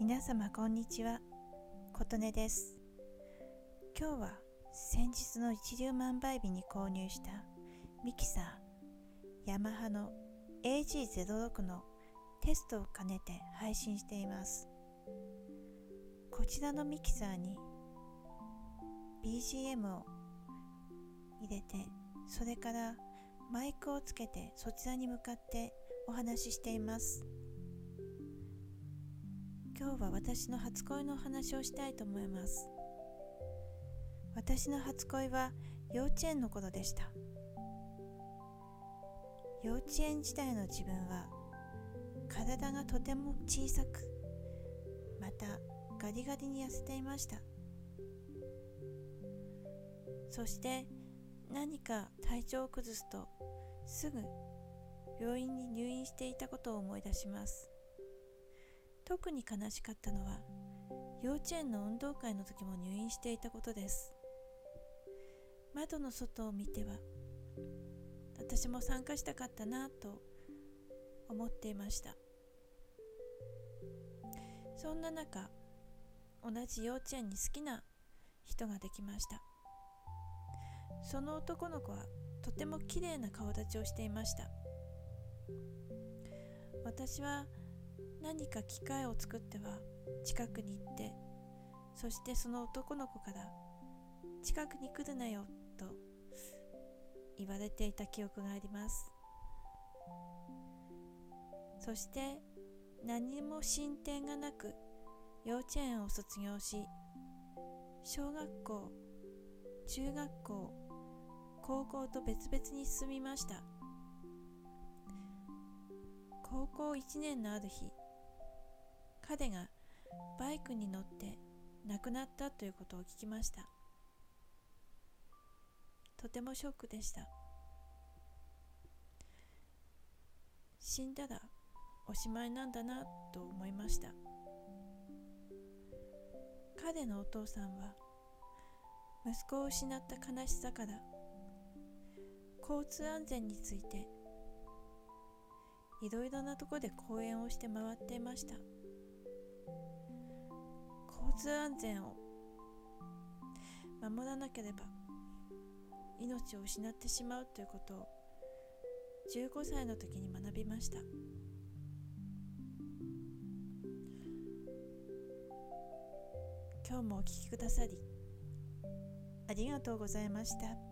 皆様こんにちは。琴音です。今日は先日の一粒万倍日に購入したミキサーヤマハの AG06 のテストを兼ねて配信しています。こちらのミキサーに BGM を入れてそれからマイクをつけてそちらに向かってお話ししています。今日は私の初恋のお話をしたいと思います。私の初恋は幼稚園の頃でした。幼稚園時代の自分は体がとても小さくまたガリガリに痩せていました。そして何か体調を崩すとすぐ病院に入院していたことを思い出します。特に悲しかったのは幼稚園の運動会の時も入院していたことです。窓の外を見ては私も参加したかったなと思っていました。そんな中同じ幼稚園に好きな人ができました。その男の子はとても綺麗な顔立ちをしていました。私は何か機械を作っては近くに行ってそしてその男の子から「近くに来るなよ」と言われていた記憶があります。そして何も進展がなく幼稚園を卒業し小学校中学校高校と別々に進みました。高校1年のある日彼がバイクに乗って亡くなったということを聞きました。とてもショックでした。死んだらおしまいなんだなと思いました。彼のお父さんは息子を失った悲しさから交通安全についていろいろなとこで講演をして回っていました。交通安全を守らなければ命を失ってしまうということを15歳の時に学びました今日もお聴きくださりありがとうございました。